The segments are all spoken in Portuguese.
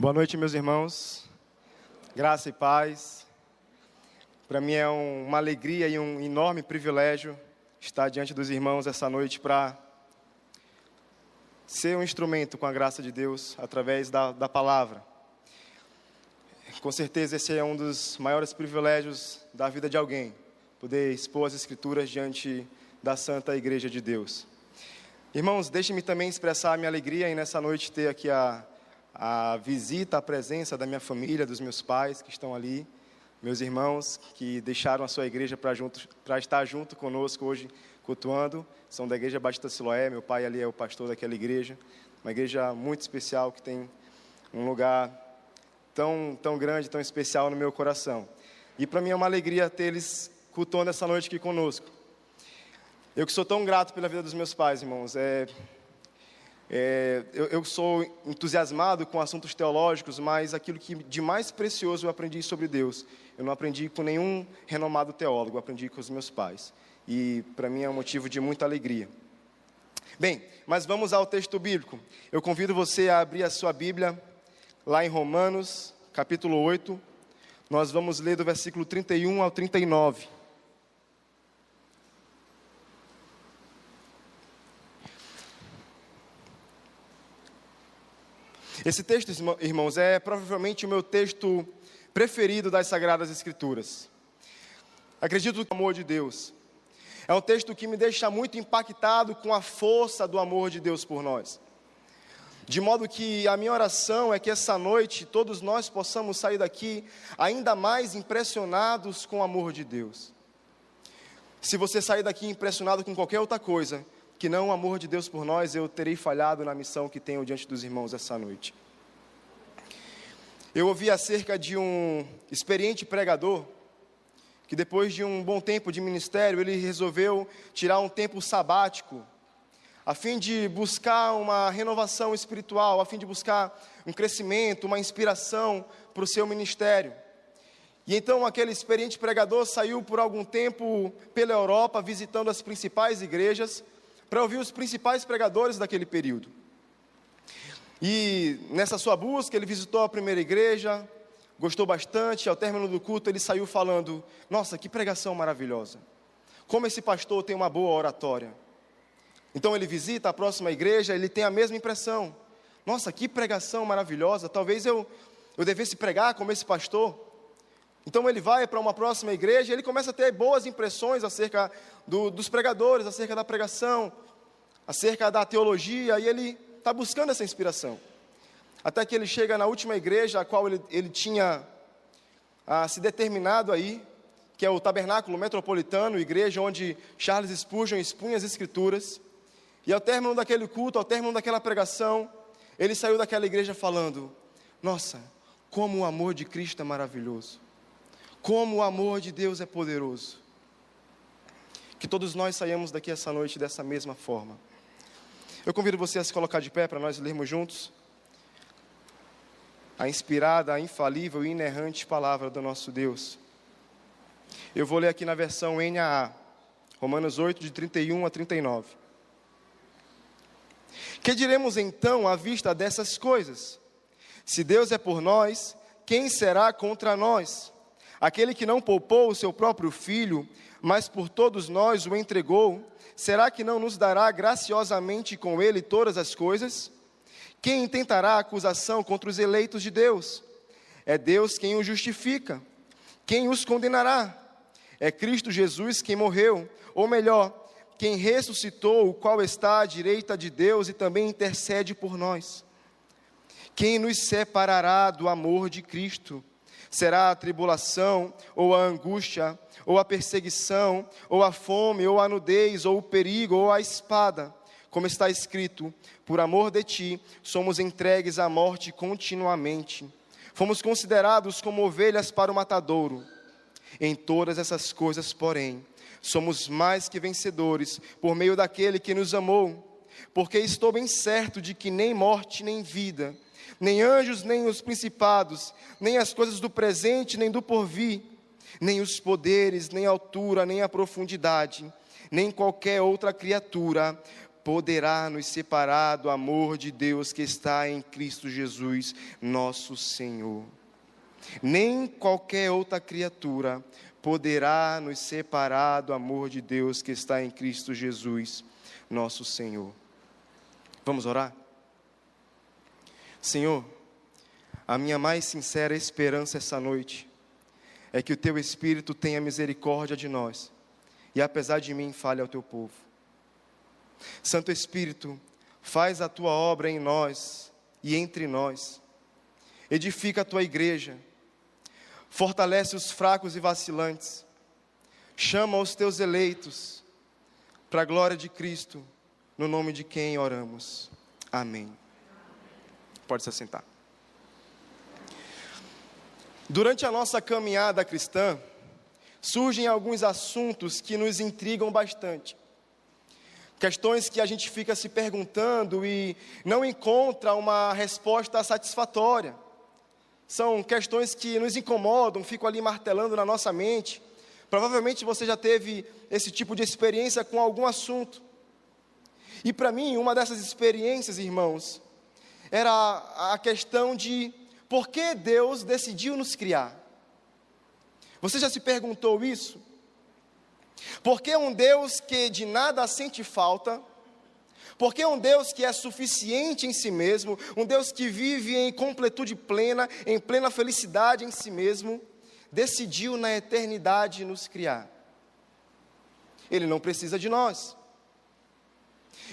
Boa noite, meus irmãos. Graça e paz. Para mim é um, uma alegria e um enorme privilégio estar diante dos irmãos essa noite para ser um instrumento com a graça de Deus através da, da palavra. Com certeza esse é um dos maiores privilégios da vida de alguém, poder expor as Escrituras diante da Santa Igreja de Deus. Irmãos, deixe-me também expressar a minha alegria em nessa noite ter aqui a, a visita, a presença da minha família, dos meus pais que estão ali, meus irmãos que deixaram a sua igreja para estar junto conosco hoje, cultuando, são da Igreja Batista Siloé, meu pai ali é o pastor daquela igreja, uma igreja muito especial que tem um lugar tão, tão grande, tão especial no meu coração. E para mim é uma alegria ter eles cultuando essa noite aqui conosco. Eu que sou tão grato pela vida dos meus pais, irmãos. É, é, eu, eu, sou entusiasmado com assuntos teológicos, mas aquilo que de mais precioso eu aprendi sobre Deus, eu não aprendi com nenhum renomado teólogo, eu aprendi com os meus pais. E para mim é um motivo de muita alegria. Bem, mas vamos ao texto bíblico. Eu convido você a abrir a sua Bíblia lá em Romanos, capítulo 8. Nós vamos ler do versículo 31 ao 39. Esse texto, irmãos, é provavelmente o meu texto preferido das Sagradas Escrituras. Acredito no amor de Deus. É um texto que me deixa muito impactado com a força do amor de Deus por nós. De modo que a minha oração é que essa noite todos nós possamos sair daqui ainda mais impressionados com o amor de Deus. Se você sair daqui impressionado com qualquer outra coisa, que não o amor de Deus por nós, eu terei falhado na missão que tenho diante dos irmãos essa noite. Eu ouvi acerca de um experiente pregador que depois de um bom tempo de ministério, ele resolveu tirar um tempo sabático a fim de buscar uma renovação espiritual, a fim de buscar um crescimento, uma inspiração para o seu ministério. E então aquele experiente pregador saiu por algum tempo pela Europa, visitando as principais igrejas, para ouvir os principais pregadores daquele período. E nessa sua busca, ele visitou a primeira igreja, gostou bastante. Ao término do culto, ele saiu falando: Nossa, que pregação maravilhosa! Como esse pastor tem uma boa oratória. Então ele visita a próxima igreja, ele tem a mesma impressão. Nossa, que pregação maravilhosa! Talvez eu, eu devesse pregar como esse pastor. Então ele vai para uma próxima igreja e ele começa a ter boas impressões acerca do, dos pregadores, acerca da pregação, acerca da teologia, e ele está buscando essa inspiração. Até que ele chega na última igreja a qual ele, ele tinha ah, se determinado aí, que é o Tabernáculo Metropolitano, igreja onde Charles Spurgeon expunha as Escrituras. E ao término daquele culto, ao término daquela pregação, ele saiu daquela igreja falando: Nossa, como o amor de Cristo é maravilhoso. Como o amor de Deus é poderoso. Que todos nós saiamos daqui essa noite dessa mesma forma. Eu convido você a se colocar de pé para nós lermos juntos a inspirada, a infalível e inerrante palavra do nosso Deus. Eu vou ler aqui na versão NAA, Romanos 8, de 31 a 39. Que diremos então à vista dessas coisas? Se Deus é por nós, quem será contra nós? Aquele que não poupou o seu próprio filho, mas por todos nós o entregou, será que não nos dará graciosamente com ele todas as coisas? Quem intentará acusação contra os eleitos de Deus? É Deus quem os justifica. Quem os condenará? É Cristo Jesus quem morreu, ou melhor, quem ressuscitou, o qual está à direita de Deus e também intercede por nós. Quem nos separará do amor de Cristo? Será a tribulação, ou a angústia, ou a perseguição, ou a fome, ou a nudez, ou o perigo, ou a espada. Como está escrito: Por amor de ti, somos entregues à morte continuamente. Fomos considerados como ovelhas para o matadouro. Em todas essas coisas, porém, somos mais que vencedores por meio daquele que nos amou. Porque estou bem certo de que nem morte, nem vida, nem anjos, nem os principados, nem as coisas do presente, nem do porvir, nem os poderes, nem a altura, nem a profundidade, nem qualquer outra criatura poderá nos separar do amor de Deus que está em Cristo Jesus, nosso Senhor. Nem qualquer outra criatura poderá nos separar do amor de Deus que está em Cristo Jesus, nosso Senhor. Vamos orar? Senhor, a minha mais sincera esperança essa noite é que o teu Espírito tenha misericórdia de nós e, apesar de mim, fale ao teu povo. Santo Espírito, faz a tua obra em nós e entre nós. Edifica a tua igreja. Fortalece os fracos e vacilantes. Chama os teus eleitos para a glória de Cristo, no nome de quem oramos. Amém. Pode se assentar. Durante a nossa caminhada cristã, surgem alguns assuntos que nos intrigam bastante. Questões que a gente fica se perguntando e não encontra uma resposta satisfatória. São questões que nos incomodam, ficam ali martelando na nossa mente. Provavelmente você já teve esse tipo de experiência com algum assunto. E para mim, uma dessas experiências, irmãos, era a questão de por que Deus decidiu nos criar. Você já se perguntou isso? Porque um Deus que de nada sente falta, porque um Deus que é suficiente em si mesmo, um Deus que vive em completude plena, em plena felicidade em si mesmo, decidiu na eternidade nos criar. Ele não precisa de nós.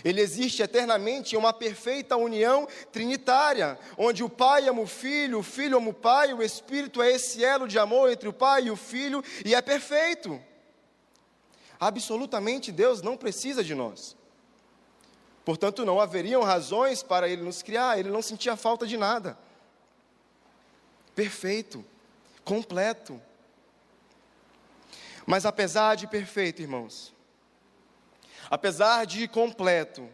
Ele existe eternamente em uma perfeita união trinitária, onde o Pai ama o Filho, o Filho ama o Pai, o Espírito é esse elo de amor entre o Pai e o Filho, e é perfeito. Absolutamente Deus não precisa de nós. Portanto, não haveriam razões para Ele nos criar, Ele não sentia falta de nada. Perfeito, completo. Mas apesar de perfeito, irmãos, Apesar de completo,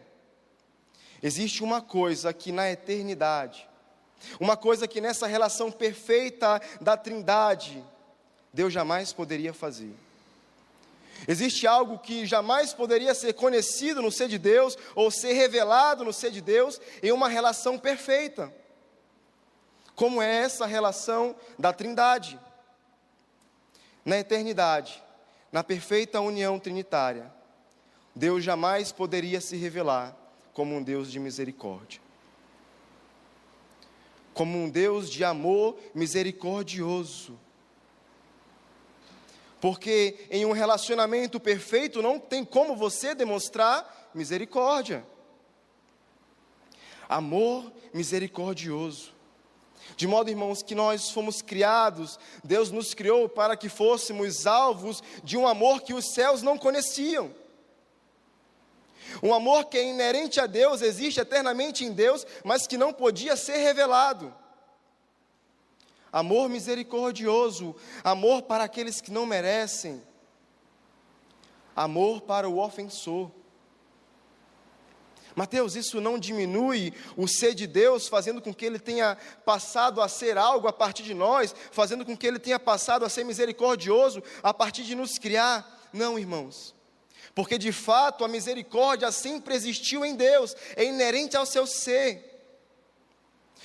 existe uma coisa que na eternidade, uma coisa que nessa relação perfeita da Trindade, Deus jamais poderia fazer. Existe algo que jamais poderia ser conhecido no ser de Deus, ou ser revelado no ser de Deus, em uma relação perfeita. Como é essa relação da Trindade? Na eternidade, na perfeita união trinitária, Deus jamais poderia se revelar como um Deus de misericórdia. Como um Deus de amor misericordioso. Porque em um relacionamento perfeito não tem como você demonstrar misericórdia. Amor misericordioso. De modo, irmãos, que nós fomos criados, Deus nos criou para que fôssemos alvos de um amor que os céus não conheciam. Um amor que é inerente a Deus, existe eternamente em Deus, mas que não podia ser revelado. Amor misericordioso, amor para aqueles que não merecem, amor para o ofensor. Mateus, isso não diminui o ser de Deus, fazendo com que ele tenha passado a ser algo a partir de nós, fazendo com que ele tenha passado a ser misericordioso a partir de nos criar. Não, irmãos. Porque de fato a misericórdia sempre existiu em Deus, é inerente ao seu ser.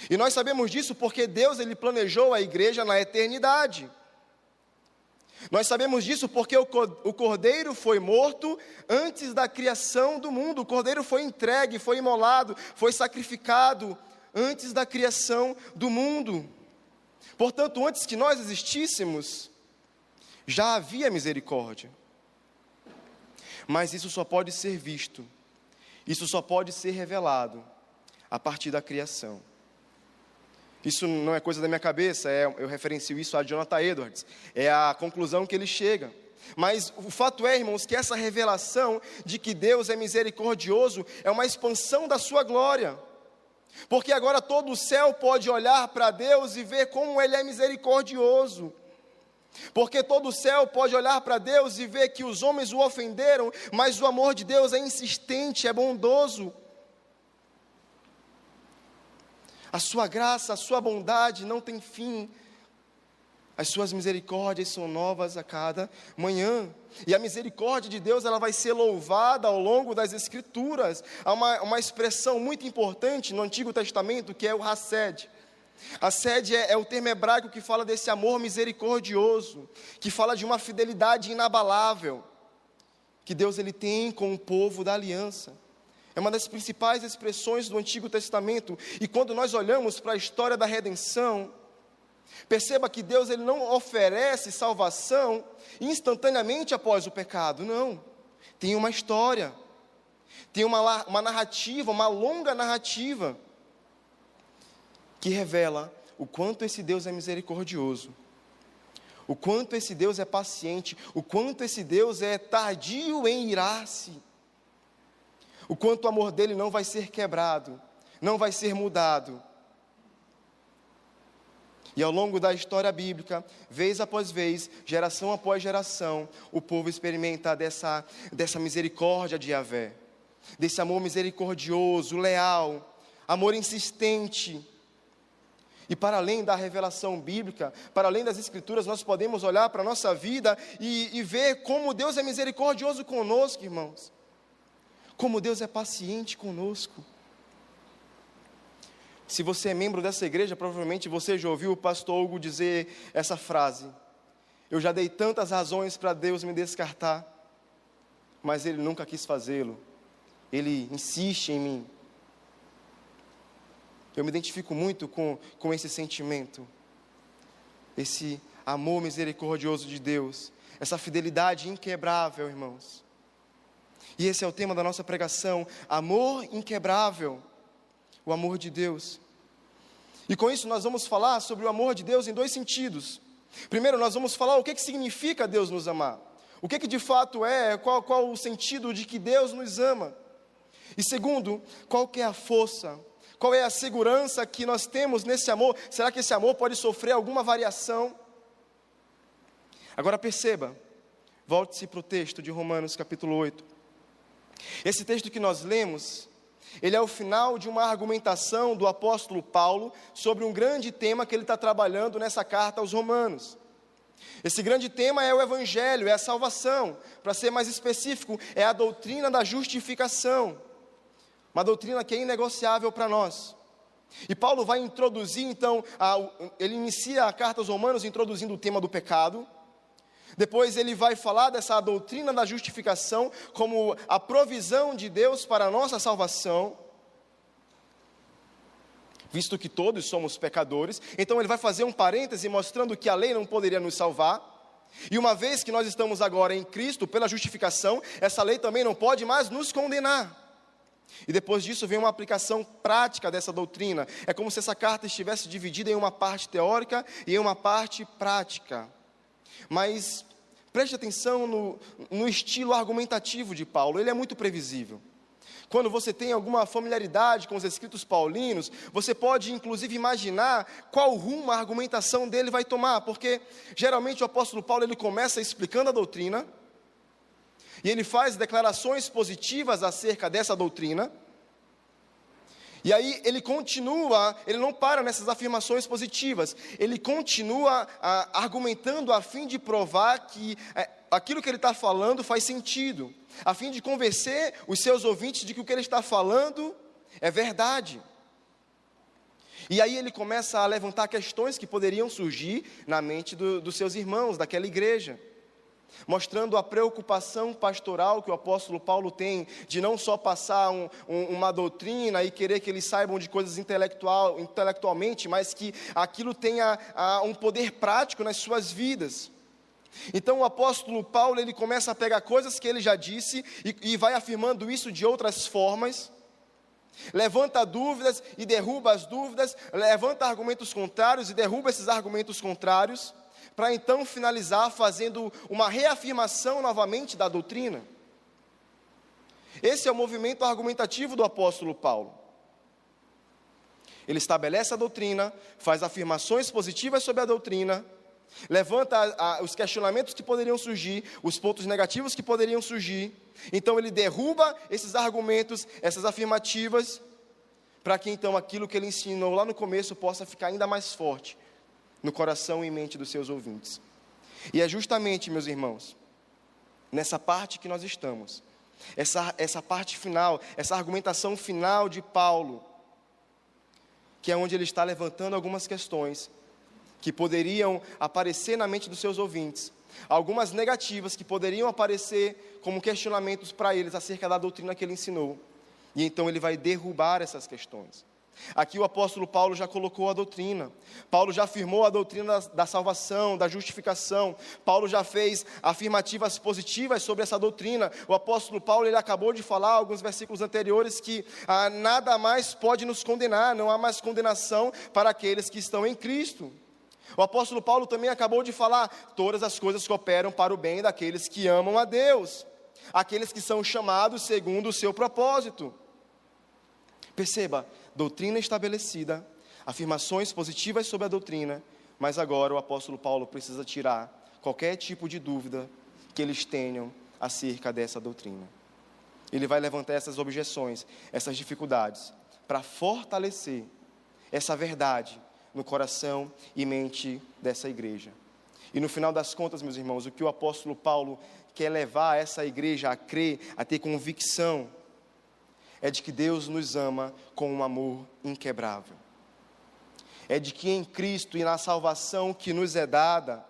E nós sabemos disso porque Deus ele planejou a igreja na eternidade. Nós sabemos disso porque o cordeiro foi morto antes da criação do mundo. O cordeiro foi entregue, foi imolado, foi sacrificado antes da criação do mundo. Portanto, antes que nós existíssemos, já havia misericórdia. Mas isso só pode ser visto, isso só pode ser revelado a partir da criação. Isso não é coisa da minha cabeça, é, eu referencio isso a Jonathan Edwards, é a conclusão que ele chega. Mas o fato é, irmãos, que essa revelação de que Deus é misericordioso é uma expansão da sua glória. Porque agora todo o céu pode olhar para Deus e ver como Ele é misericordioso. Porque todo o céu pode olhar para Deus e ver que os homens o ofenderam, mas o amor de Deus é insistente, é bondoso. A sua graça, a sua bondade não tem fim. As suas misericórdias são novas a cada manhã. E a misericórdia de Deus ela vai ser louvada ao longo das Escrituras. Há uma, uma expressão muito importante no Antigo Testamento que é o Hassed. Hassed é, é o termo hebraico que fala desse amor misericordioso, que fala de uma fidelidade inabalável que Deus ele tem com o povo da aliança. É uma das principais expressões do Antigo Testamento. E quando nós olhamos para a história da redenção, Perceba que Deus ele não oferece salvação instantaneamente após o pecado, não. Tem uma história, tem uma, uma narrativa, uma longa narrativa, que revela o quanto esse Deus é misericordioso, o quanto esse Deus é paciente, o quanto esse Deus é tardio em irar-se, o quanto o amor dele não vai ser quebrado, não vai ser mudado e ao longo da história bíblica, vez após vez, geração após geração, o povo experimenta dessa, dessa misericórdia de Yahvé, desse amor misericordioso, leal, amor insistente. E para além da revelação bíblica, para além das Escrituras, nós podemos olhar para a nossa vida e, e ver como Deus é misericordioso conosco, irmãos. Como Deus é paciente conosco. Se você é membro dessa igreja, provavelmente você já ouviu o pastor Hugo dizer essa frase. Eu já dei tantas razões para Deus me descartar, mas Ele nunca quis fazê-lo. Ele insiste em mim. Eu me identifico muito com, com esse sentimento, esse amor misericordioso de Deus, essa fidelidade inquebrável, irmãos. E esse é o tema da nossa pregação: amor inquebrável o amor de Deus. E com isso nós vamos falar sobre o amor de Deus em dois sentidos. Primeiro, nós vamos falar o que, que significa Deus nos amar. O que, que de fato é, qual, qual o sentido de que Deus nos ama. E segundo, qual que é a força, qual é a segurança que nós temos nesse amor? Será que esse amor pode sofrer alguma variação? Agora perceba, volte-se para o texto de Romanos capítulo 8. Esse texto que nós lemos, ele é o final de uma argumentação do apóstolo Paulo sobre um grande tema que ele está trabalhando nessa carta aos Romanos. Esse grande tema é o Evangelho, é a salvação. Para ser mais específico, é a doutrina da justificação. Uma doutrina que é inegociável para nós. E Paulo vai introduzir, então, a, ele inicia a carta aos Romanos introduzindo o tema do pecado. Depois ele vai falar dessa doutrina da justificação como a provisão de Deus para a nossa salvação, visto que todos somos pecadores. Então ele vai fazer um parêntese mostrando que a lei não poderia nos salvar. E uma vez que nós estamos agora em Cristo pela justificação, essa lei também não pode mais nos condenar. E depois disso vem uma aplicação prática dessa doutrina. É como se essa carta estivesse dividida em uma parte teórica e em uma parte prática. Mas preste atenção no, no estilo argumentativo de Paulo, ele é muito previsível. Quando você tem alguma familiaridade com os escritos paulinos, você pode inclusive imaginar qual rumo a argumentação dele vai tomar, porque geralmente o apóstolo Paulo ele começa explicando a doutrina, e ele faz declarações positivas acerca dessa doutrina, e aí ele continua, ele não para nessas afirmações positivas, ele continua a, argumentando a fim de provar que é, aquilo que ele está falando faz sentido, a fim de convencer os seus ouvintes de que o que ele está falando é verdade. E aí ele começa a levantar questões que poderiam surgir na mente do, dos seus irmãos, daquela igreja mostrando a preocupação pastoral que o apóstolo Paulo tem de não só passar um, um, uma doutrina e querer que eles saibam de coisas intelectual, intelectualmente, mas que aquilo tenha a, um poder prático nas suas vidas. Então o apóstolo Paulo ele começa a pegar coisas que ele já disse e, e vai afirmando isso de outras formas. Levanta dúvidas e derruba as dúvidas, levanta argumentos contrários e derruba esses argumentos contrários para então finalizar fazendo uma reafirmação novamente da doutrina. Esse é o movimento argumentativo do apóstolo Paulo. Ele estabelece a doutrina, faz afirmações positivas sobre a doutrina, levanta a, a, os questionamentos que poderiam surgir, os pontos negativos que poderiam surgir. Então ele derruba esses argumentos, essas afirmativas, para que então aquilo que ele ensinou lá no começo possa ficar ainda mais forte no coração e mente dos seus ouvintes. E é justamente, meus irmãos, nessa parte que nós estamos, essa, essa parte final, essa argumentação final de Paulo, que é onde ele está levantando algumas questões que poderiam aparecer na mente dos seus ouvintes, algumas negativas que poderiam aparecer como questionamentos para eles acerca da doutrina que ele ensinou. E então ele vai derrubar essas questões. Aqui o apóstolo Paulo já colocou a doutrina. Paulo já afirmou a doutrina da, salvação, da justificação. Paulo já fez afirmativas positivas sobre essa doutrina. O apóstolo Paulo ele acabou de falar alguns versículos anteriores que ah, nada mais pode nos condenar, não há mais condenação para aqueles que estão em Cristo. O apóstolo Paulo também acabou de falar: todas as coisas cooperam para o bem daqueles que amam a Deus, aqueles que são chamados segundo o seu propósito. Perceba, doutrina estabelecida, afirmações positivas sobre a doutrina, mas agora o apóstolo Paulo precisa tirar qualquer tipo de dúvida que eles tenham acerca dessa doutrina. Ele vai levantar essas objeções, essas dificuldades, para fortalecer essa verdade no coração e mente dessa igreja. E no final das contas, meus irmãos, o que o apóstolo Paulo quer levar essa igreja a crer, a ter convicção, é de que Deus nos ama com um amor inquebrável. É de que em Cristo e na salvação que nos é dada,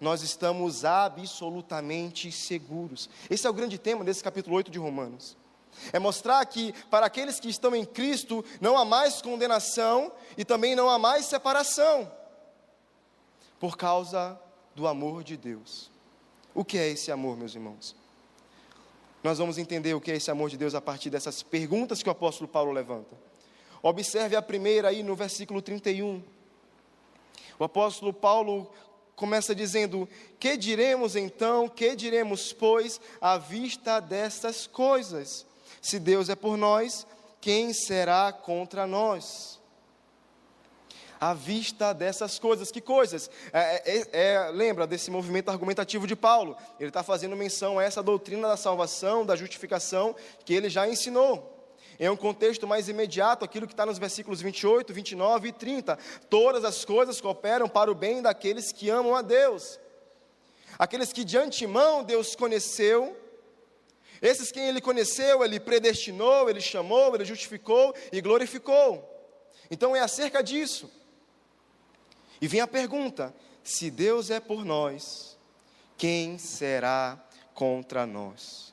nós estamos absolutamente seguros. Esse é o grande tema desse capítulo 8 de Romanos. É mostrar que para aqueles que estão em Cristo não há mais condenação e também não há mais separação, por causa do amor de Deus. O que é esse amor, meus irmãos? Nós vamos entender o que é esse amor de Deus a partir dessas perguntas que o apóstolo Paulo levanta. Observe a primeira aí no versículo 31. O apóstolo Paulo começa dizendo: Que diremos então, que diremos, pois, à vista dessas coisas? Se Deus é por nós, quem será contra nós? À vista dessas coisas. Que coisas? É, é, é, lembra desse movimento argumentativo de Paulo? Ele está fazendo menção a essa doutrina da salvação, da justificação, que ele já ensinou. Em um contexto mais imediato, aquilo que está nos versículos 28, 29 e 30. Todas as coisas cooperam para o bem daqueles que amam a Deus. Aqueles que de antemão Deus conheceu, esses quem ele conheceu, ele predestinou, ele chamou, ele justificou e glorificou. Então é acerca disso. E vem a pergunta: se Deus é por nós, quem será contra nós?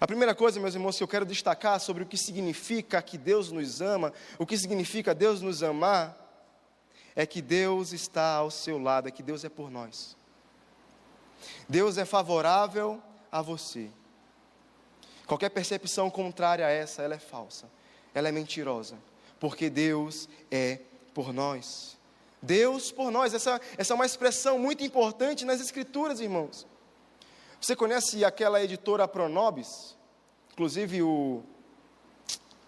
A primeira coisa, meus irmãos, que eu quero destacar sobre o que significa que Deus nos ama, o que significa Deus nos amar, é que Deus está ao seu lado, é que Deus é por nós. Deus é favorável a você. Qualquer percepção contrária a essa, ela é falsa, ela é mentirosa, porque Deus é por nós. Deus por nós. Essa, essa é uma expressão muito importante nas Escrituras, irmãos. Você conhece aquela editora Pronobis? Inclusive o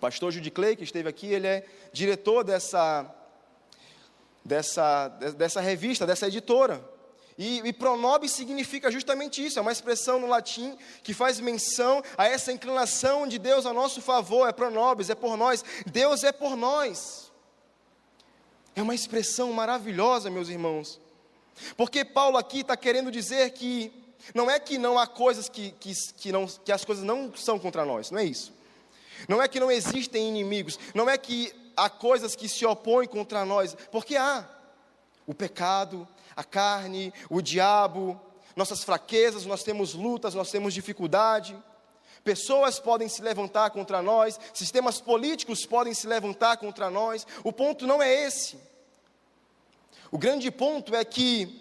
pastor Judy Clay, que esteve aqui, ele é diretor dessa, dessa, dessa revista, dessa editora. E, e pronobis significa justamente isso, é uma expressão no latim que faz menção a essa inclinação de Deus a nosso favor, é pronobis, é por nós. Deus é por nós. É uma expressão maravilhosa, meus irmãos. Porque Paulo aqui está querendo dizer que não é que não há coisas que, que, que, não, que as coisas não são contra nós, não é isso. Não é que não existem inimigos, não é que há coisas que se opõem contra nós, porque há o pecado, a carne, o diabo, nossas fraquezas, nós temos lutas, nós temos dificuldade. Pessoas podem se levantar contra nós, sistemas políticos podem se levantar contra nós. O ponto não é esse. O grande ponto é que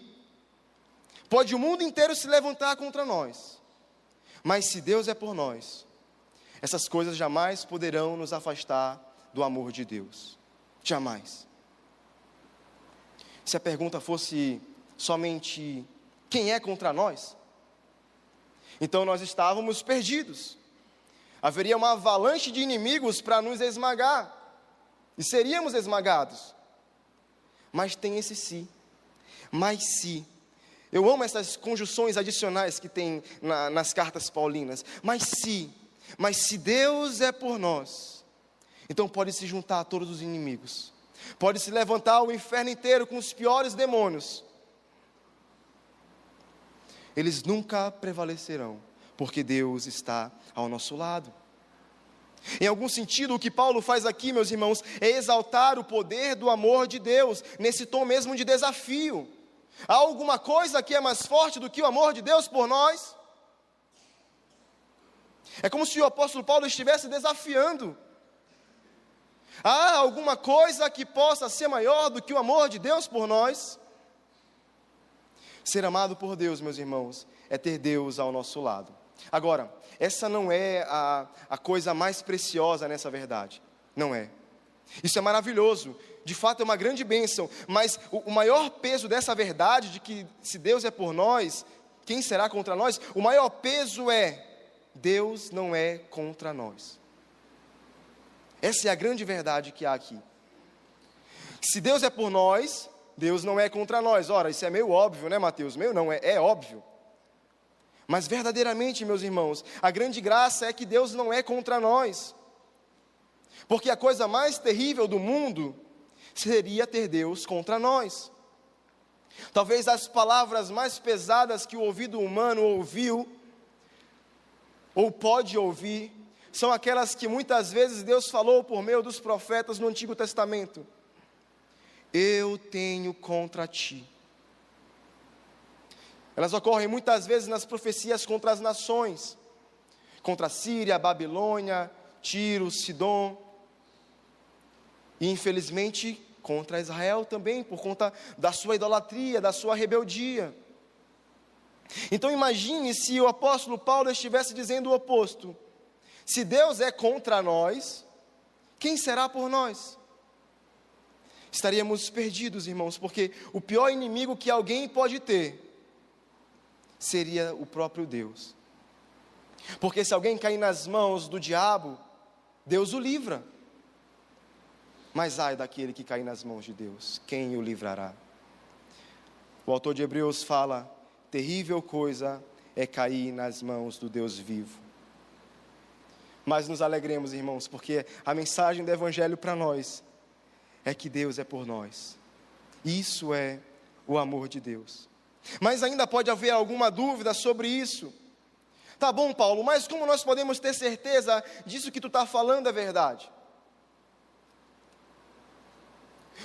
pode o mundo inteiro se levantar contra nós, mas se Deus é por nós, essas coisas jamais poderão nos afastar do amor de Deus. Jamais. Se a pergunta fosse somente quem é contra nós, então nós estávamos perdidos. Haveria uma avalanche de inimigos para nos esmagar. E seríamos esmagados. Mas tem esse se. Mas se. Eu amo essas conjunções adicionais que tem na, nas cartas paulinas. Mas se. Mas se Deus é por nós, então pode se juntar a todos os inimigos. Pode se levantar o inferno inteiro com os piores demônios. Eles nunca prevalecerão, porque Deus está ao nosso lado. Em algum sentido, o que Paulo faz aqui, meus irmãos, é exaltar o poder do amor de Deus, nesse tom mesmo de desafio. Há alguma coisa que é mais forte do que o amor de Deus por nós? É como se o apóstolo Paulo estivesse desafiando. Há alguma coisa que possa ser maior do que o amor de Deus por nós? Ser amado por Deus, meus irmãos, é ter Deus ao nosso lado. Agora, essa não é a, a coisa mais preciosa nessa verdade. Não é. Isso é maravilhoso, de fato é uma grande bênção, mas o, o maior peso dessa verdade, de que se Deus é por nós, quem será contra nós? O maior peso é: Deus não é contra nós. Essa é a grande verdade que há aqui. Se Deus é por nós, Deus não é contra nós. Ora, isso é meio óbvio, né, Mateus? Meio não, é, é óbvio. Mas verdadeiramente, meus irmãos, a grande graça é que Deus não é contra nós. Porque a coisa mais terrível do mundo seria ter Deus contra nós. Talvez as palavras mais pesadas que o ouvido humano ouviu, ou pode ouvir, são aquelas que muitas vezes Deus falou por meio dos profetas no Antigo Testamento. Eu tenho contra ti. Elas ocorrem muitas vezes nas profecias contra as nações, contra a Síria, Babilônia, Tiro, Sidom, e infelizmente contra Israel também, por conta da sua idolatria, da sua rebeldia. Então imagine se o apóstolo Paulo estivesse dizendo o oposto: se Deus é contra nós, quem será por nós? Estaríamos perdidos, irmãos, porque o pior inimigo que alguém pode ter seria o próprio Deus. Porque se alguém cair nas mãos do diabo, Deus o livra. Mas ai daquele que cair nas mãos de Deus, quem o livrará? O autor de Hebreus fala: terrível coisa é cair nas mãos do Deus vivo. Mas nos alegremos, irmãos, porque a mensagem do Evangelho para nós é que Deus é por nós. Isso é o amor de Deus. Mas ainda pode haver alguma dúvida sobre isso. Tá bom, Paulo, mas como nós podemos ter certeza disso que tu está falando é verdade?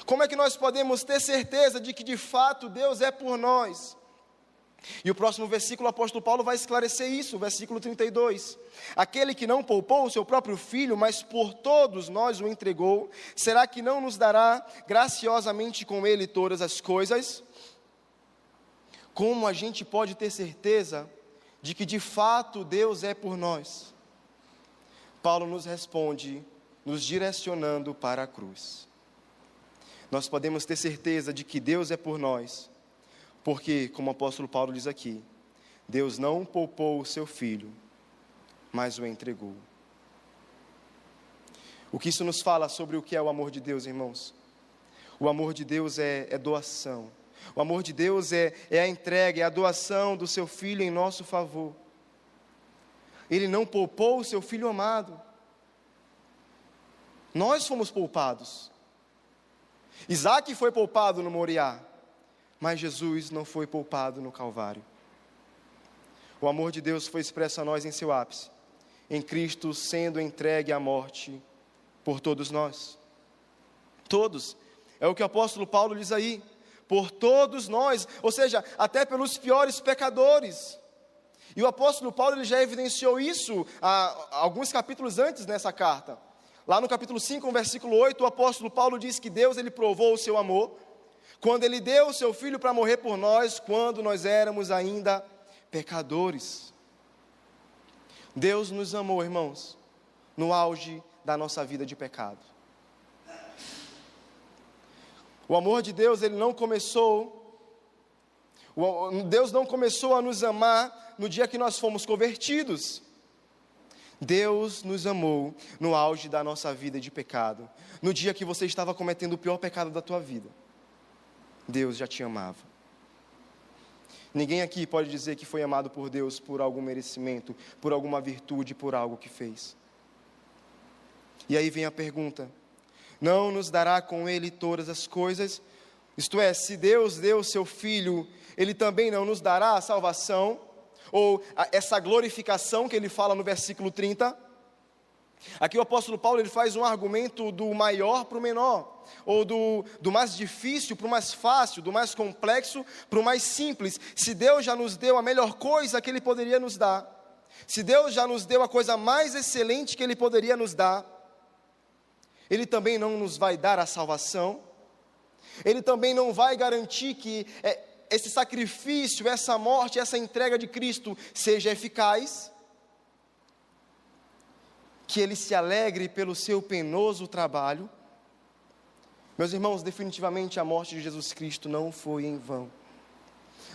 Como é que nós podemos ter certeza de que de fato Deus é por nós? E o próximo versículo, o apóstolo Paulo vai esclarecer isso, versículo 32. Aquele que não poupou o seu próprio filho, mas por todos nós o entregou, será que não nos dará graciosamente com ele todas as coisas? Como a gente pode ter certeza de que de fato Deus é por nós? Paulo nos responde, nos direcionando para a cruz. Nós podemos ter certeza de que Deus é por nós porque, como o apóstolo Paulo diz aqui, Deus não poupou o seu filho, mas o entregou. O que isso nos fala sobre o que é o amor de Deus, irmãos? O amor de Deus é, é doação. O amor de Deus é, é a entrega, é a doação do seu filho em nosso favor. Ele não poupou o seu filho amado. Nós fomos poupados. Isaac foi poupado no Moriá. Mas Jesus não foi poupado no Calvário. O amor de Deus foi expresso a nós em seu ápice, em Cristo sendo entregue à morte por todos nós. Todos. É o que o apóstolo Paulo diz aí. Por todos nós, ou seja, até pelos piores pecadores. E o apóstolo Paulo ele já evidenciou isso há alguns capítulos antes nessa carta. Lá no capítulo 5, versículo 8, o apóstolo Paulo diz que Deus ele provou o seu amor quando Ele deu o seu Filho para morrer por nós, quando nós éramos ainda pecadores. Deus nos amou, irmãos, no auge da nossa vida de pecado. O amor de Deus, ele não começou, Deus não começou a nos amar no dia que nós fomos convertidos. Deus nos amou no auge da nossa vida de pecado, no dia que você estava cometendo o pior pecado da tua vida. Deus já te amava. Ninguém aqui pode dizer que foi amado por Deus por algum merecimento, por alguma virtude, por algo que fez. E aí vem a pergunta: não nos dará com ele todas as coisas? Isto é, se Deus deu seu Filho, ele também não nos dará a salvação, ou essa glorificação que ele fala no versículo 30? Aqui o apóstolo Paulo ele faz um argumento do maior para o menor, ou do, do mais difícil para o mais fácil, do mais complexo para o mais simples. Se Deus já nos deu a melhor coisa que Ele poderia nos dar, se Deus já nos deu a coisa mais excelente que Ele poderia nos dar, Ele também não nos vai dar a salvação, Ele também não vai garantir que é, esse sacrifício, essa morte, essa entrega de Cristo seja eficaz que ele se alegre pelo seu penoso trabalho. Meus irmãos, definitivamente a morte de Jesus Cristo não foi em vão.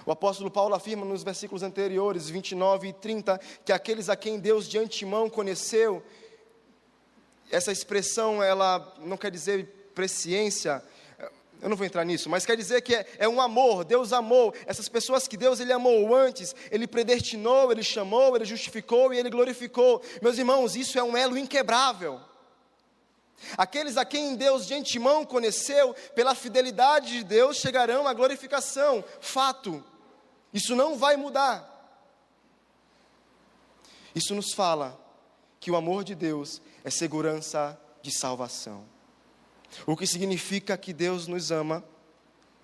O apóstolo Paulo afirma nos versículos anteriores, 29 e 30, que aqueles a quem Deus de antemão conheceu, essa expressão ela não quer dizer presciência, eu não vou entrar nisso, mas quer dizer que é, é, um amor, Deus amou, essas pessoas que Deus ele amou antes, Ele predestinou, Ele chamou, Ele justificou e Ele glorificou. Meus irmãos, isso é um elo inquebrável. Aqueles a quem Deus de antemão conheceu, pela fidelidade de Deus, chegarão à glorificação, fato, isso não vai mudar. Isso nos fala que o amor de Deus é segurança de salvação. O que significa que Deus nos ama,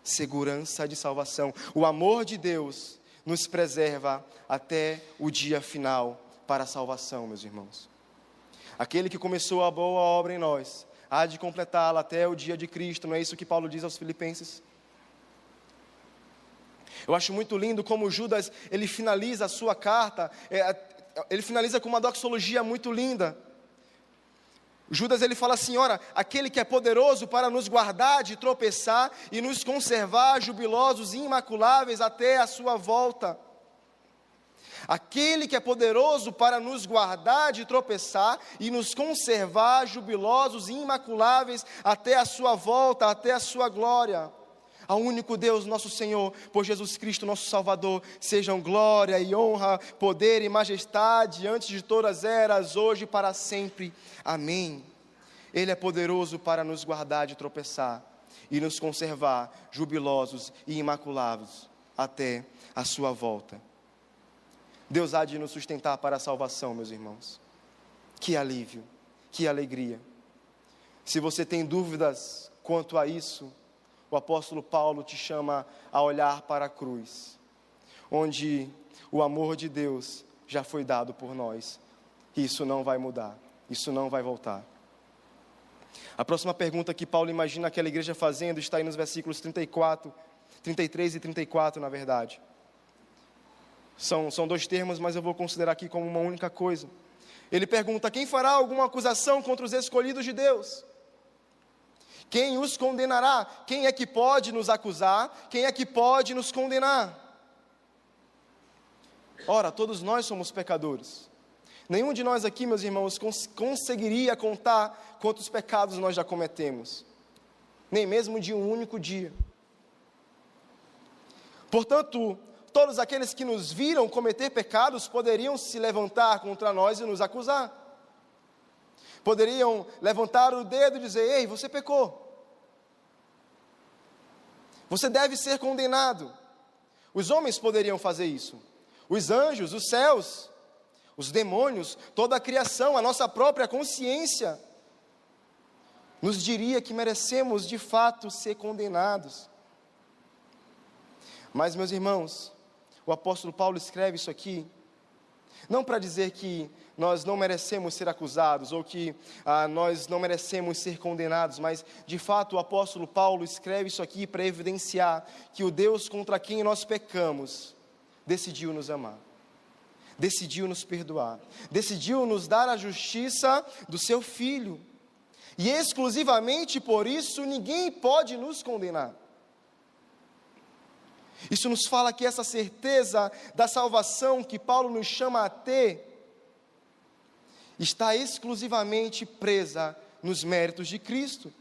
segurança de salvação. O amor de Deus nos preserva até o dia final para a salvação, meus irmãos. Aquele que começou a boa obra em nós, há de completá-la até o dia de Cristo, não é isso que Paulo diz aos Filipenses? Eu acho muito lindo como Judas ele finaliza a sua carta, é, ele finaliza com uma doxologia muito linda. Judas ele fala assim: ora, aquele que é poderoso para nos guardar de tropeçar e nos conservar jubilosos e imaculáveis até a sua volta. Aquele que é poderoso para nos guardar de tropeçar e nos conservar jubilosos e imaculáveis até a sua volta, até a sua glória. Ao único Deus, nosso Senhor, por Jesus Cristo, nosso Salvador, sejam glória e honra, poder e majestade antes de todas as eras, hoje e para sempre. Amém. Ele é poderoso para nos guardar de tropeçar e nos conservar jubilosos e imaculados até a sua volta. Deus há de nos sustentar para a salvação, meus irmãos. Que alívio, que alegria. Se você tem dúvidas quanto a isso, o apóstolo Paulo te chama a olhar para a cruz, onde o amor de Deus já foi dado por nós. Isso não vai mudar, isso não vai voltar. A próxima pergunta que Paulo imagina aquela igreja fazendo está aí nos versículos 34, 33 e 34, na verdade. São, são dois termos, mas eu vou considerar aqui como uma única coisa. Ele pergunta: quem fará alguma acusação contra os escolhidos de Deus? Quem os condenará? Quem é que pode nos acusar? Quem é que pode nos condenar? Ora, todos nós somos pecadores. Nenhum de nós aqui, meus irmãos, cons conseguiria contar quantos pecados nós já cometemos, nem mesmo de um único dia. Portanto, todos aqueles que nos viram cometer pecados poderiam se levantar contra nós e nos acusar poderiam levantar o dedo e dizer: Ei, você pecou. Você deve ser condenado. Os homens poderiam fazer isso. Os anjos, os céus, os demônios, toda a criação, a nossa própria consciência, nos diria que merecemos de fato ser condenados. Mas, meus irmãos, o apóstolo Paulo escreve isso aqui, não para dizer que nós não merecemos ser acusados ou que ah, nós não merecemos ser condenados, mas de fato o apóstolo Paulo escreve isso aqui para evidenciar que o Deus contra quem nós pecamos decidiu nos amar, decidiu nos perdoar, decidiu nos dar a justiça do seu filho. E exclusivamente por isso ninguém pode nos condenar. Isso nos fala que essa certeza da salvação que Paulo nos chama a ter está exclusivamente presa nos méritos de Cristo.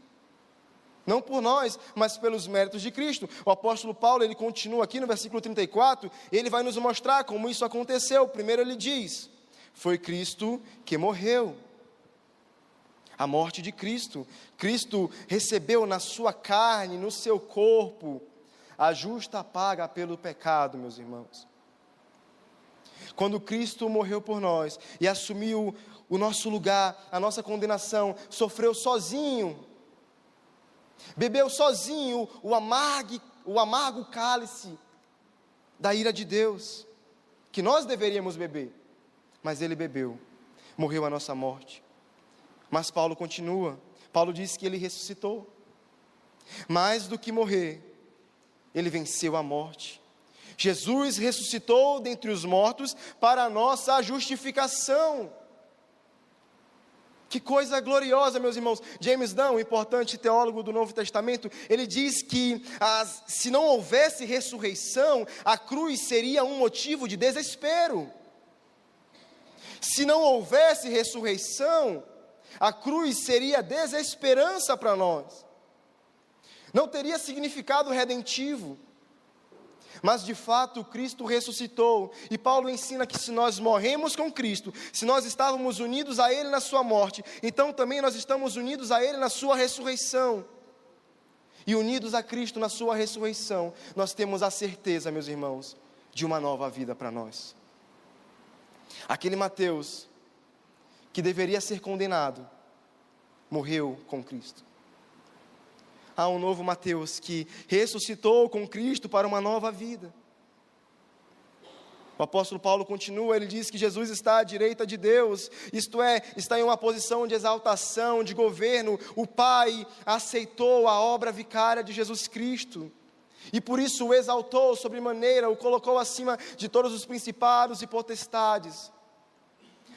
Não por nós, mas pelos méritos de Cristo. O apóstolo Paulo, ele continua aqui no versículo 34, ele vai nos mostrar como isso aconteceu. Primeiro ele diz: Foi Cristo que morreu. A morte de Cristo. Cristo recebeu na sua carne, no seu corpo, a justa paga pelo pecado, meus irmãos. Quando Cristo morreu por nós e assumiu o nosso lugar, a nossa condenação, sofreu sozinho, bebeu sozinho o amargo, o amargo cálice da ira de Deus, que nós deveríamos beber, mas ele bebeu, morreu a nossa morte. Mas Paulo continua, Paulo diz que ele ressuscitou. Mais do que morrer, ele venceu a morte. Jesus ressuscitou dentre os mortos para a nossa justificação. Que coisa gloriosa, meus irmãos. James Dunn, importante teólogo do Novo Testamento, ele diz que as, se não houvesse ressurreição, a cruz seria um motivo de desespero. Se não houvesse ressurreição, a cruz seria desesperança para nós. Não teria significado redentivo. Mas de fato Cristo ressuscitou, e Paulo ensina que se nós morremos com Cristo, se nós estávamos unidos a Ele na Sua morte, então também nós estamos unidos a Ele na Sua ressurreição. E unidos a Cristo na Sua ressurreição, nós temos a certeza, meus irmãos, de uma nova vida para nós. Aquele Mateus, que deveria ser condenado, morreu com Cristo há um novo Mateus que ressuscitou com Cristo para uma nova vida. O apóstolo Paulo continua, ele diz que Jesus está à direita de Deus, isto é, está em uma posição de exaltação, de governo. O Pai aceitou a obra vicária de Jesus Cristo e por isso o exaltou sobremaneira, o colocou acima de todos os principados e potestades.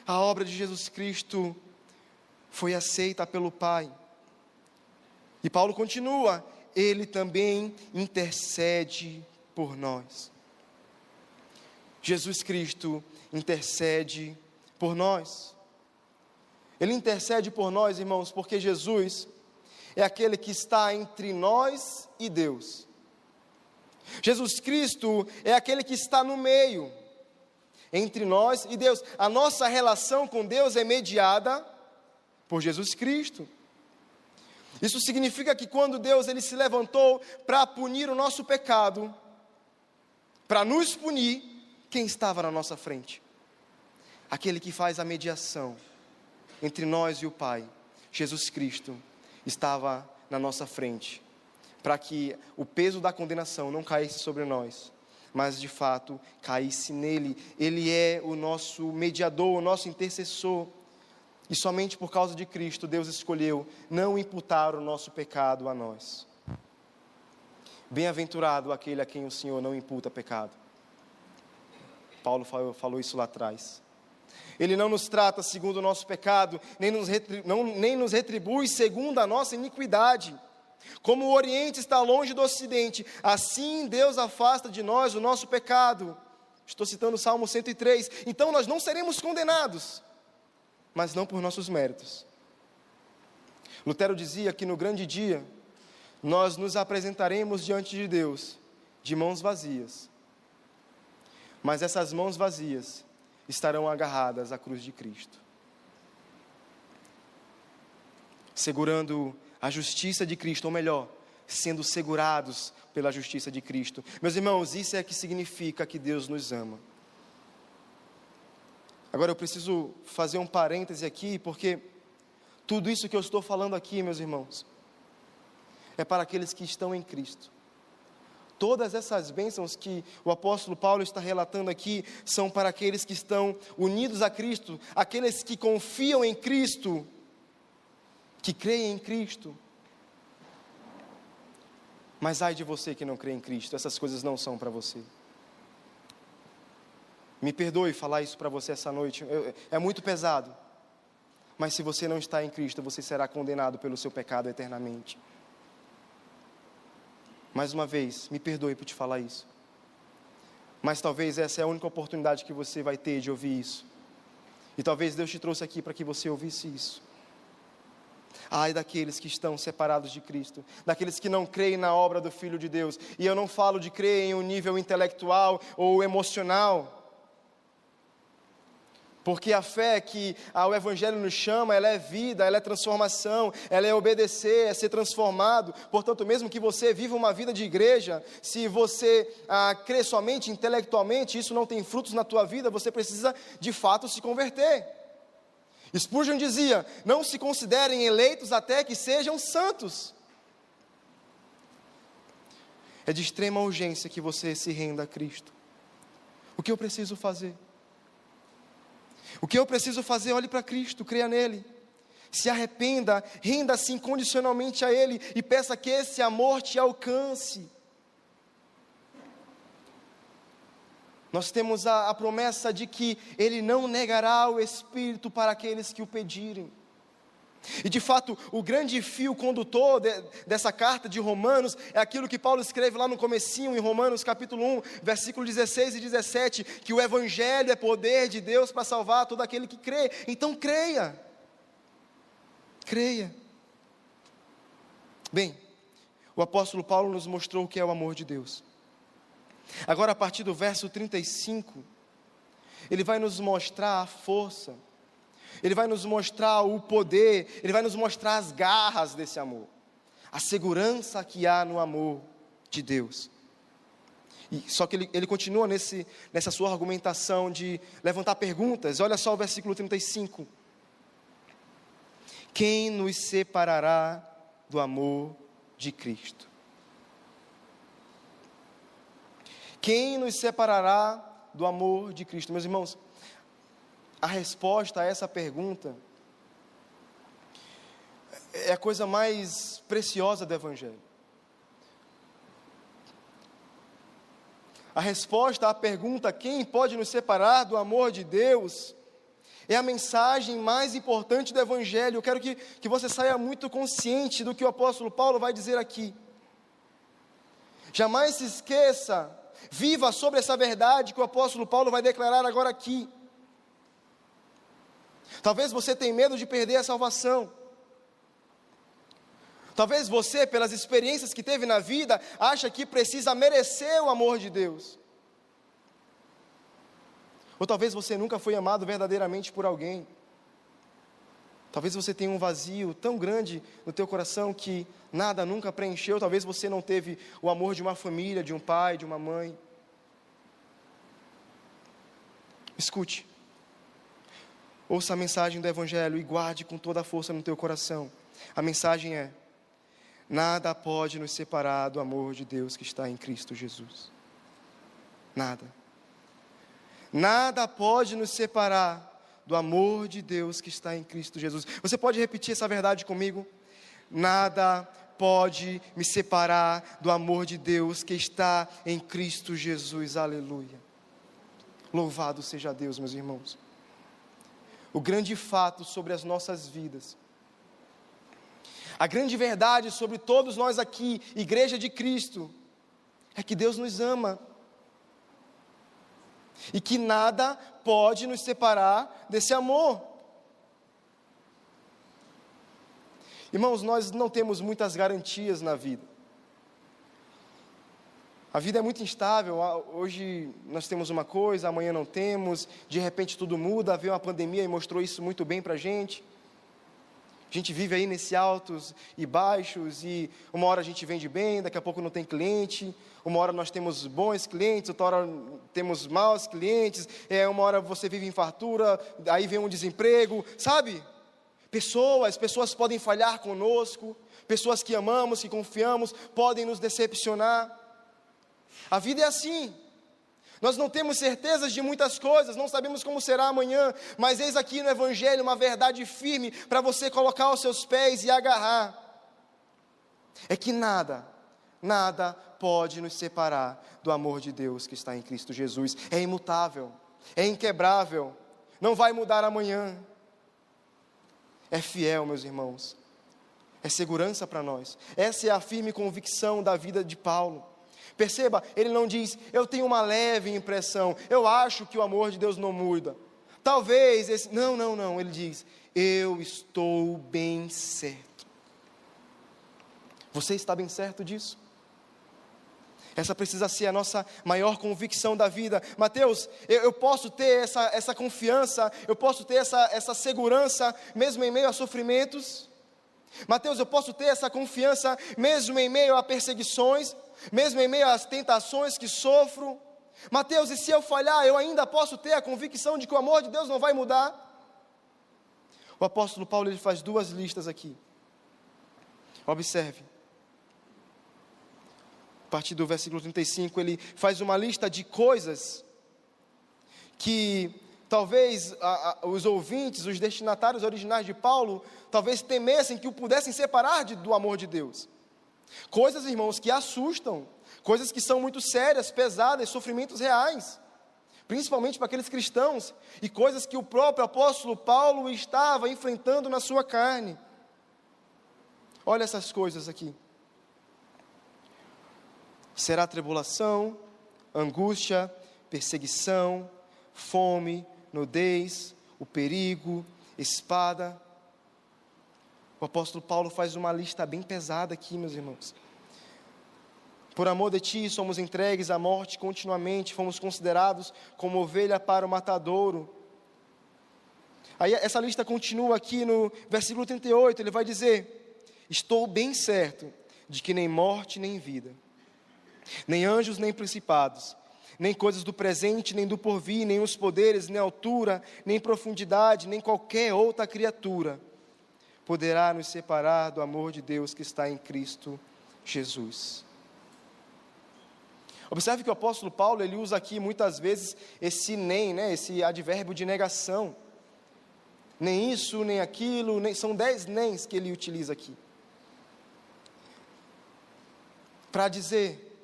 A obra de Jesus Cristo foi aceita pelo Pai. E Paulo continua: ele também intercede por nós. Jesus Cristo intercede por nós. Ele intercede por nós, irmãos, porque Jesus é aquele que está entre nós e Deus. Jesus Cristo é aquele que está no meio entre nós e Deus. A nossa relação com Deus é mediada por Jesus Cristo. Isso significa que quando Deus ele se levantou para punir o nosso pecado, para nos punir, quem estava na nossa frente? Aquele que faz a mediação entre nós e o Pai, Jesus Cristo, estava na nossa frente, para que o peso da condenação não caísse sobre nós, mas de fato caísse nele. Ele é o nosso mediador, o nosso intercessor. E somente por causa de Cristo, Deus escolheu não imputar o nosso pecado a nós. Bem-aventurado aquele a quem o Senhor não imputa pecado. Paulo falou, isso lá atrás. Ele não nos trata segundo o nosso pecado, nem nos, não, nem nos retribui segundo a nossa iniquidade. Como o Oriente está longe do Ocidente, assim Deus afasta de nós o nosso pecado. Estou citando o Salmo 103. Então nós não seremos condenados mas não por nossos méritos. Lutero dizia que no grande dia nós nos apresentaremos diante de Deus de mãos vazias, mas essas mãos vazias estarão agarradas à cruz de Cristo, segurando a justiça de Cristo, ou melhor, sendo segurados pela justiça de Cristo. Meus irmãos, isso é que significa que Deus nos ama. Agora eu preciso fazer um parêntese aqui, porque tudo isso que eu estou falando aqui, meus irmãos, é para aqueles que estão em Cristo. Todas essas bênçãos que o apóstolo Paulo está relatando aqui são para aqueles que estão unidos a Cristo, aqueles que confiam em Cristo, que creem em Cristo. Mas ai de você que não crê em Cristo, essas coisas não são para você. Me perdoe falar isso para você essa noite, é muito pesado. Mas se você não está em Cristo, você será condenado pelo seu pecado eternamente. Mais uma vez, me perdoe por te falar isso. Mas talvez essa é a única oportunidade que você vai ter de ouvir isso. E talvez Deus te trouxe aqui para que você ouvisse isso. Ai daqueles que estão separados de Cristo, daqueles que não creem na obra do Filho de Deus. E eu não falo de crer em um nível intelectual ou emocional. Porque a fé que o Evangelho nos chama, ela é vida, ela é transformação, ela é obedecer, é ser transformado. Portanto, mesmo que você viva uma vida de igreja, se você ah, crê somente intelectualmente, isso não tem frutos na tua vida, você precisa de fato se converter. Spurgeon dizia: não se considerem eleitos até que sejam santos. É de extrema urgência que você se renda a Cristo. O que eu preciso fazer? O que eu preciso fazer? Olhe para Cristo, creia nele. Se arrependa, renda-se incondicionalmente a Ele e peça que esse amor te alcance. Nós temos a, a promessa de que Ele não negará o Espírito para aqueles que o pedirem. E de fato, o grande fio condutor de, dessa carta de Romanos é aquilo que Paulo escreve lá no comecinho, em Romanos capítulo 1, versículo 16 e 17, que o evangelho é poder de Deus para salvar todo aquele que crê. Então creia. Creia. Bem, o apóstolo Paulo nos mostrou o que é o amor de Deus. Agora, a partir do verso 35, ele vai nos mostrar a força ele vai nos mostrar o poder, Ele vai nos mostrar as garras desse amor, a segurança que há no amor de Deus. E, só que ele, ele continua nesse, nessa sua argumentação de levantar perguntas. Olha só o versículo 35. Quem nos separará do amor de Cristo? Quem nos separará do amor de Cristo? Meus irmãos, a resposta a essa pergunta é a coisa mais preciosa do Evangelho. A resposta à pergunta: quem pode nos separar do amor de Deus? É a mensagem mais importante do Evangelho. Eu quero que, que você saia muito consciente do que o apóstolo Paulo vai dizer aqui. Jamais se esqueça, viva sobre essa verdade que o apóstolo Paulo vai declarar agora aqui. Talvez você tenha medo de perder a salvação. Talvez você, pelas experiências que teve na vida, acha que precisa merecer o amor de Deus. Ou talvez você nunca foi amado verdadeiramente por alguém. Talvez você tenha um vazio tão grande no teu coração que nada nunca preencheu. Talvez você não teve o amor de uma família, de um pai, de uma mãe. Escute. Ouça a mensagem do Evangelho e guarde com toda a força no teu coração. A mensagem é: nada pode nos separar do amor de Deus que está em Cristo Jesus. Nada. Nada pode nos separar do amor de Deus que está em Cristo Jesus. Você pode repetir essa verdade comigo? Nada pode me separar do amor de Deus que está em Cristo Jesus. Aleluia. Louvado seja Deus, meus irmãos o grande fato sobre as nossas vidas. A grande verdade sobre todos nós aqui, Igreja de Cristo, é que Deus nos ama. E que nada pode nos separar desse amor. Irmãos, nós não temos muitas garantias na vida. A vida é muito instável. Hoje nós temos uma coisa, amanhã não temos. De repente tudo muda. Veio uma pandemia e mostrou isso muito bem para a gente. A gente vive aí nesse altos e baixos e uma hora a gente vende bem, daqui a pouco não tem cliente. Uma hora nós temos bons clientes, outra hora temos maus clientes. É uma hora você vive em fartura, aí vem um desemprego, sabe? Pessoas, pessoas podem falhar conosco. Pessoas que amamos, que confiamos, podem nos decepcionar. A vida é assim. Nós não temos certezas de muitas coisas, não sabemos como será amanhã, mas eis aqui no Evangelho uma verdade firme para você colocar os seus pés e agarrar. É que nada, nada pode nos separar do amor de Deus que está em Cristo Jesus. É imutável, é inquebrável, não vai mudar amanhã. É fiel, meus irmãos, é segurança para nós. Essa é a firme convicção da vida de Paulo. Perceba, ele não diz, eu tenho uma leve impressão, eu acho que o amor de Deus não muda. Talvez esse. Não, não, não. Ele diz, eu estou bem certo. Você está bem certo disso? Essa precisa ser a nossa maior convicção da vida. Mateus, eu, eu, posso ter essa, essa confiança, eu posso ter essa, essa segurança, mesmo em meio a sofrimentos? Mateus, eu posso ter essa confiança, mesmo em meio a perseguições, mesmo em meio às tentações que sofro? Mateus, e se eu falhar, eu ainda posso ter a convicção de que o amor de Deus não vai mudar? O apóstolo Paulo ele faz duas listas aqui. Observe partir do versículo 35, ele faz uma lista de coisas que talvez a, a, os ouvintes, os destinatários originais de Paulo, talvez temessem que o pudessem separar de, do amor de Deus. Coisas, irmãos, que assustam, coisas que são muito sérias, pesadas, sofrimentos reais, principalmente para aqueles cristãos, e coisas que o próprio apóstolo Paulo estava enfrentando na sua carne. Olha essas coisas aqui será tribulação, angústia, perseguição, fome, nudez, o perigo, espada. O apóstolo Paulo faz uma lista bem pesada aqui, meus irmãos. Por amor de ti, somos entregues à morte continuamente, fomos considerados como ovelha para o matadouro. Aí essa lista continua aqui no versículo 38, ele vai dizer: Estou bem certo de que nem morte nem vida, nem anjos, nem principados, nem coisas do presente, nem do porvir, nem os poderes, nem altura, nem profundidade, nem qualquer outra criatura poderá nos separar do amor de Deus que está em Cristo Jesus. Observe que o apóstolo Paulo ele usa aqui muitas vezes esse nem, né, esse advérbio de negação. Nem isso, nem aquilo, nem, são dez nens que ele utiliza aqui. Para dizer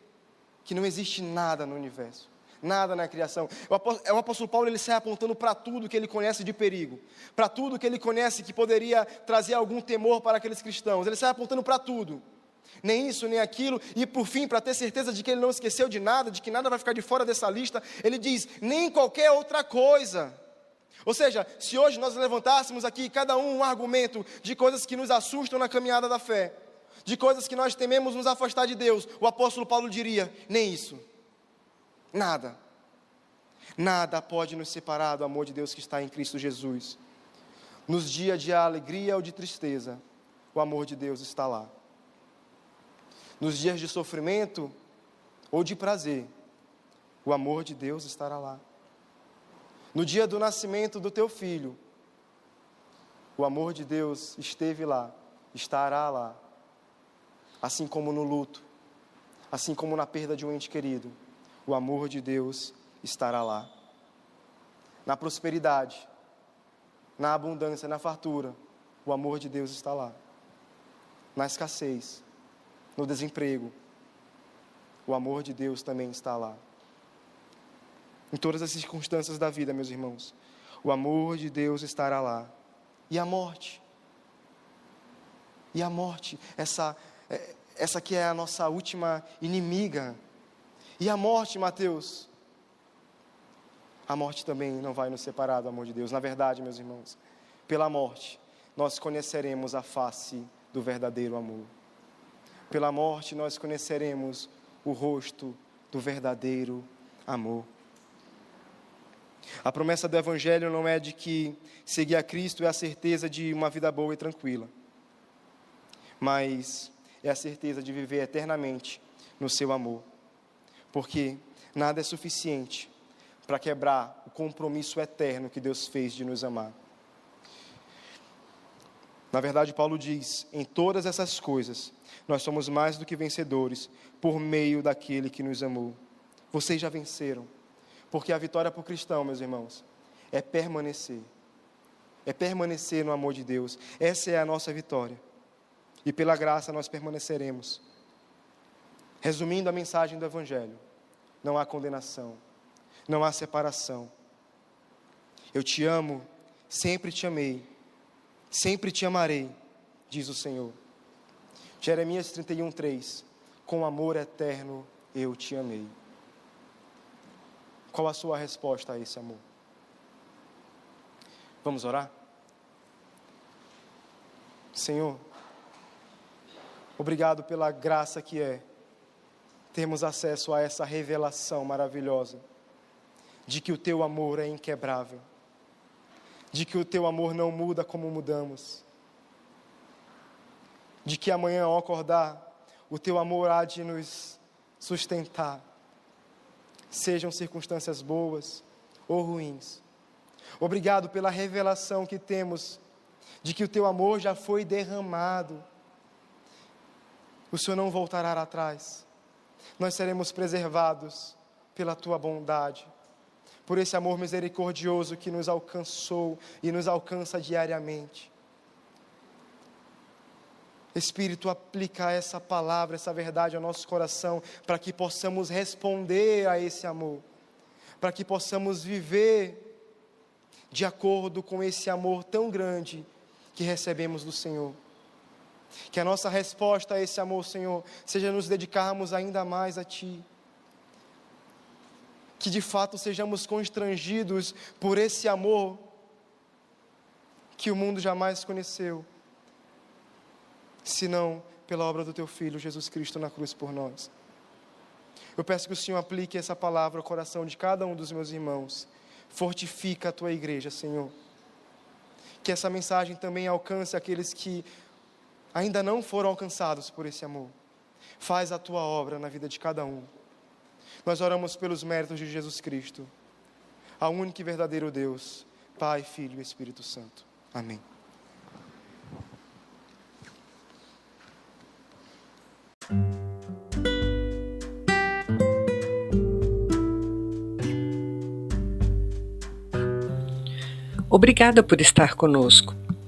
que não existe nada no universo, nada na criação. O apóstolo, é o apóstolo Paulo ele sai apontando para tudo que ele conhece de perigo, para tudo que ele conhece que poderia trazer algum temor para aqueles cristãos. Ele sai apontando para tudo. Nem isso, nem aquilo, e por fim, para ter certeza de que ele não esqueceu de nada, de que nada vai ficar de fora dessa lista, ele diz: nem qualquer outra coisa. Ou seja, se hoje nós levantássemos aqui cada um um argumento de coisas que nos assustam na caminhada da fé, de coisas que nós tememos nos afastar de Deus, o apóstolo Paulo diria: nem isso, nada, nada pode nos separar do amor de Deus que está em Cristo Jesus. Nos dias de alegria ou de tristeza, o amor de Deus está lá. Nos dias de sofrimento ou de prazer, o amor de Deus estará lá. No dia do nascimento do teu filho, o amor de Deus esteve lá, estará lá assim como no luto, assim como na perda de um ente querido, o amor de Deus estará lá. Na prosperidade, na abundância, na fartura, o amor de Deus está lá. Na escassez, no desemprego, o amor de Deus também está lá. Em todas as circunstâncias da vida, meus irmãos, o amor de Deus estará lá. E a morte? E a morte, essa é, essa aqui é a nossa última inimiga. E a morte, Mateus? A morte também não vai nos separar do amor de Deus. Na verdade, meus irmãos, pela morte, nós conheceremos a face do verdadeiro amor. Pela morte, nós conheceremos o rosto do verdadeiro amor. A promessa do Evangelho não é de que seguir a Cristo é a certeza de uma vida boa e tranquila, mas é a certeza de viver eternamente no seu amor. Porque nada é suficiente para quebrar o compromisso eterno que Deus fez de nos amar. Na verdade, Paulo diz: em todas essas coisas, nós somos mais do que vencedores por meio daquele que nos amou. Vocês já venceram, porque a vitória para o cristão, meus irmãos, é permanecer. É permanecer no amor de Deus. Essa é a nossa vitória e pela graça nós permaneceremos. Resumindo a mensagem do Evangelho: não há condenação, não há separação. Eu te amo, sempre te amei, sempre te amarei, diz o Senhor. Jeremias 31, 3: Com amor eterno eu te amei. Qual a sua resposta a esse amor? Vamos orar? Senhor, Obrigado pela graça que é termos acesso a essa revelação maravilhosa de que o teu amor é inquebrável, de que o teu amor não muda como mudamos, de que amanhã ao acordar, o teu amor há de nos sustentar, sejam circunstâncias boas ou ruins. Obrigado pela revelação que temos de que o teu amor já foi derramado. O Senhor não voltará atrás. Nós seremos preservados pela tua bondade, por esse amor misericordioso que nos alcançou e nos alcança diariamente. Espírito, aplica essa palavra, essa verdade ao nosso coração, para que possamos responder a esse amor, para que possamos viver de acordo com esse amor tão grande que recebemos do Senhor. Que a nossa resposta a esse amor, Senhor, seja nos dedicarmos ainda mais a Ti. Que de fato sejamos constrangidos por esse amor que o mundo jamais conheceu, senão pela obra do Teu Filho Jesus Cristo na cruz por nós. Eu peço que o Senhor aplique essa palavra ao coração de cada um dos meus irmãos. Fortifica a tua igreja, Senhor. Que essa mensagem também alcance aqueles que ainda não foram alcançados por esse amor. Faz a tua obra na vida de cada um. Nós oramos pelos méritos de Jesus Cristo, a único e verdadeiro Deus, Pai, Filho e Espírito Santo. Amém. Obrigada por estar conosco.